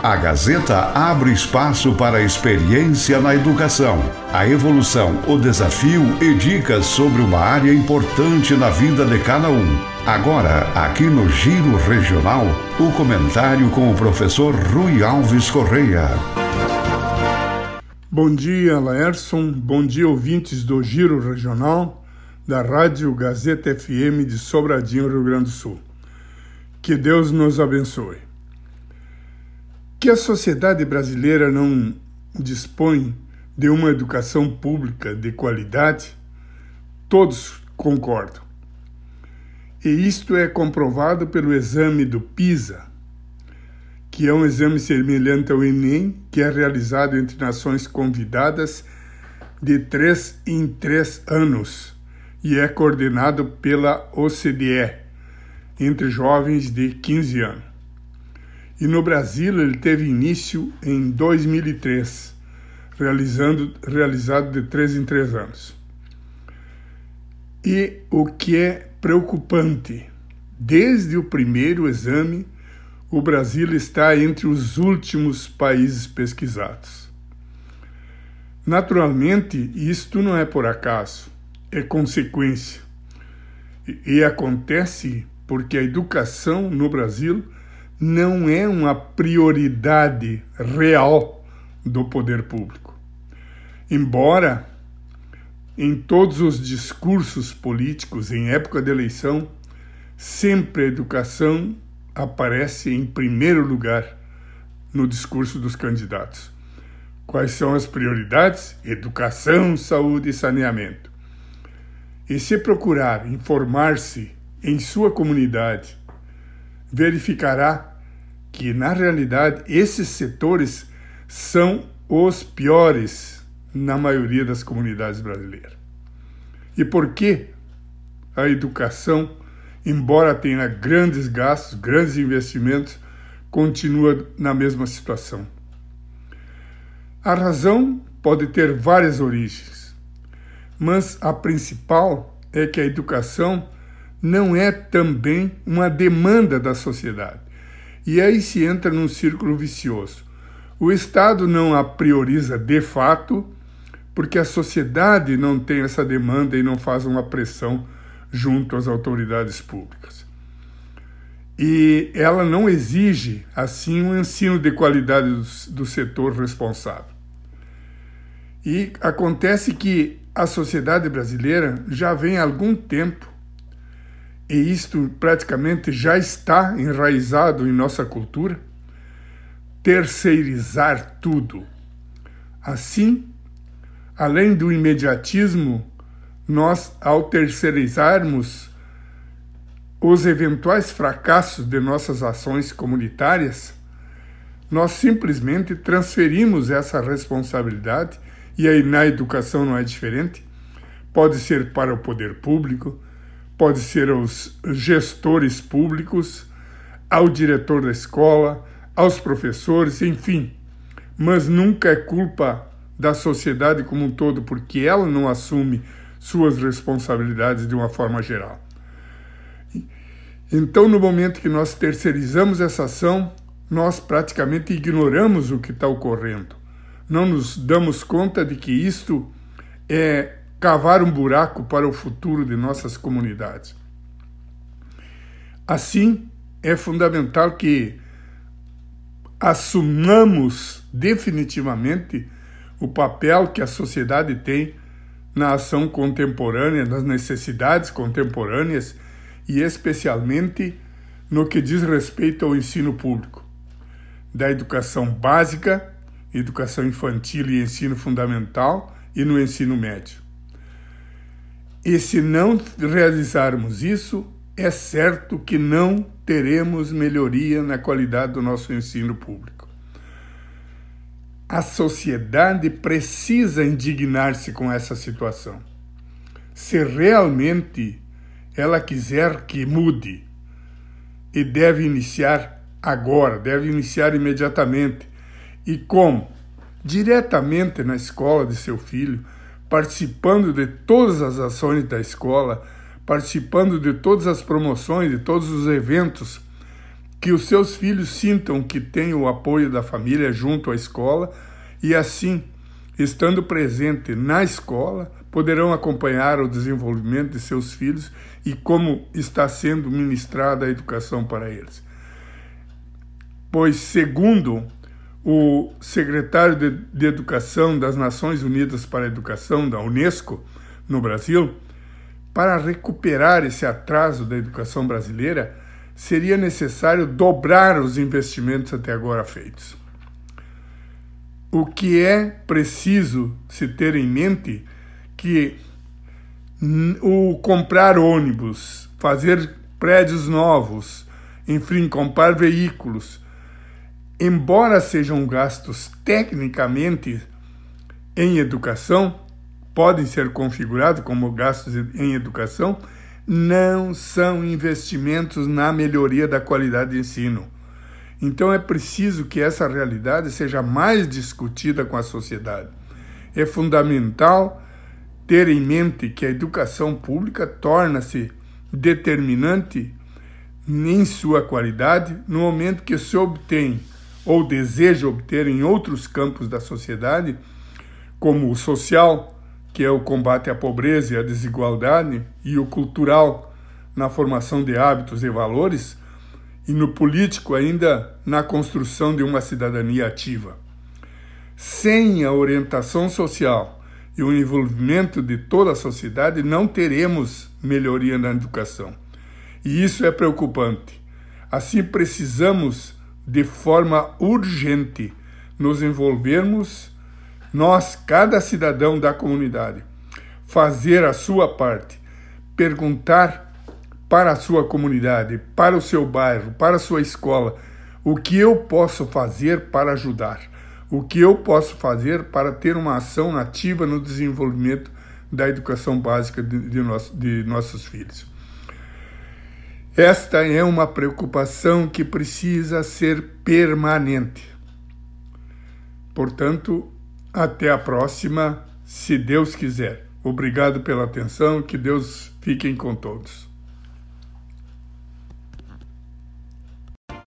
A Gazeta abre espaço para a experiência na educação, a evolução, o desafio e dicas sobre uma área importante na vida de cada um. Agora, aqui no Giro Regional, o comentário com o professor Rui Alves Correia. Bom dia, Laerson. Bom dia, ouvintes do Giro Regional da Rádio Gazeta FM de Sobradinho, Rio Grande do Sul. Que Deus nos abençoe. Que a sociedade brasileira não dispõe de uma educação pública de qualidade, todos concordam. E isto é comprovado pelo exame do PISA, que é um exame semelhante ao Enem, que é realizado entre nações convidadas de três em três anos e é coordenado pela OCDE, entre jovens de 15 anos e no Brasil ele teve início em 2003, realizando, realizado de três em três anos. E o que é preocupante, desde o primeiro exame, o Brasil está entre os últimos países pesquisados. Naturalmente, isto não é por acaso, é consequência. E, e acontece porque a educação no Brasil não é uma prioridade real do poder público. Embora em todos os discursos políticos em época de eleição, sempre a educação aparece em primeiro lugar no discurso dos candidatos. Quais são as prioridades? Educação, saúde e saneamento. E se procurar informar-se em sua comunidade verificará que, na realidade, esses setores são os piores na maioria das comunidades brasileiras. E por que a educação, embora tenha grandes gastos, grandes investimentos, continua na mesma situação? A razão pode ter várias origens, mas a principal é que a educação não é também uma demanda da sociedade. E aí se entra num círculo vicioso. O Estado não a prioriza de fato, porque a sociedade não tem essa demanda e não faz uma pressão junto às autoridades públicas. E ela não exige, assim, um ensino de qualidade do, do setor responsável. E acontece que a sociedade brasileira já vem há algum tempo e isto praticamente já está enraizado em nossa cultura, terceirizar tudo. Assim, além do imediatismo, nós, ao terceirizarmos os eventuais fracassos de nossas ações comunitárias, nós simplesmente transferimos essa responsabilidade, e aí na educação não é diferente, pode ser para o poder público, pode ser aos gestores públicos, ao diretor da escola, aos professores, enfim. Mas nunca é culpa da sociedade como um todo, porque ela não assume suas responsabilidades de uma forma geral. Então, no momento que nós terceirizamos essa ação, nós praticamente ignoramos o que está ocorrendo. Não nos damos conta de que isto é cavar um buraco para o futuro de nossas comunidades. Assim, é fundamental que assumamos definitivamente o papel que a sociedade tem na ação contemporânea, nas necessidades contemporâneas e especialmente no que diz respeito ao ensino público, da educação básica, educação infantil e ensino fundamental e no ensino médio. E se não realizarmos isso, é certo que não teremos melhoria na qualidade do nosso ensino público. A sociedade precisa indignar-se com essa situação. Se realmente ela quiser que mude, e deve iniciar agora, deve iniciar imediatamente. E como? Diretamente na escola de seu filho, participando de todas as ações da escola, participando de todas as promoções, de todos os eventos que os seus filhos sintam que têm o apoio da família junto à escola e assim, estando presente na escola, poderão acompanhar o desenvolvimento de seus filhos e como está sendo ministrada a educação para eles. Pois, segundo o secretário de, de Educação das Nações Unidas para a Educação, da Unesco, no Brasil, para recuperar esse atraso da educação brasileira, seria necessário dobrar os investimentos até agora feitos. O que é preciso se ter em mente que o comprar ônibus, fazer prédios novos, enfim, comprar veículos, embora sejam gastos tecnicamente em educação, podem ser configurados como gastos em educação, não são investimentos na melhoria da qualidade de ensino. Então é preciso que essa realidade seja mais discutida com a sociedade. É fundamental ter em mente que a educação pública torna-se determinante em sua qualidade no momento que se obtém ou deseja obter em outros campos da sociedade, como o social, que é o combate à pobreza e à desigualdade, e o cultural, na formação de hábitos e valores, e no político, ainda na construção de uma cidadania ativa. Sem a orientação social e o envolvimento de toda a sociedade, não teremos melhoria na educação. E isso é preocupante. Assim, precisamos, de forma urgente, nos envolvermos nós, cada cidadão da comunidade, fazer a sua parte, perguntar para a sua comunidade, para o seu bairro, para a sua escola, o que eu posso fazer para ajudar, o que eu posso fazer para ter uma ação nativa no desenvolvimento da educação básica de, de, nosso, de nossos filhos. Esta é uma preocupação que precisa ser permanente. Portanto, até a próxima, se Deus quiser. Obrigado pela atenção, que Deus fique com todos.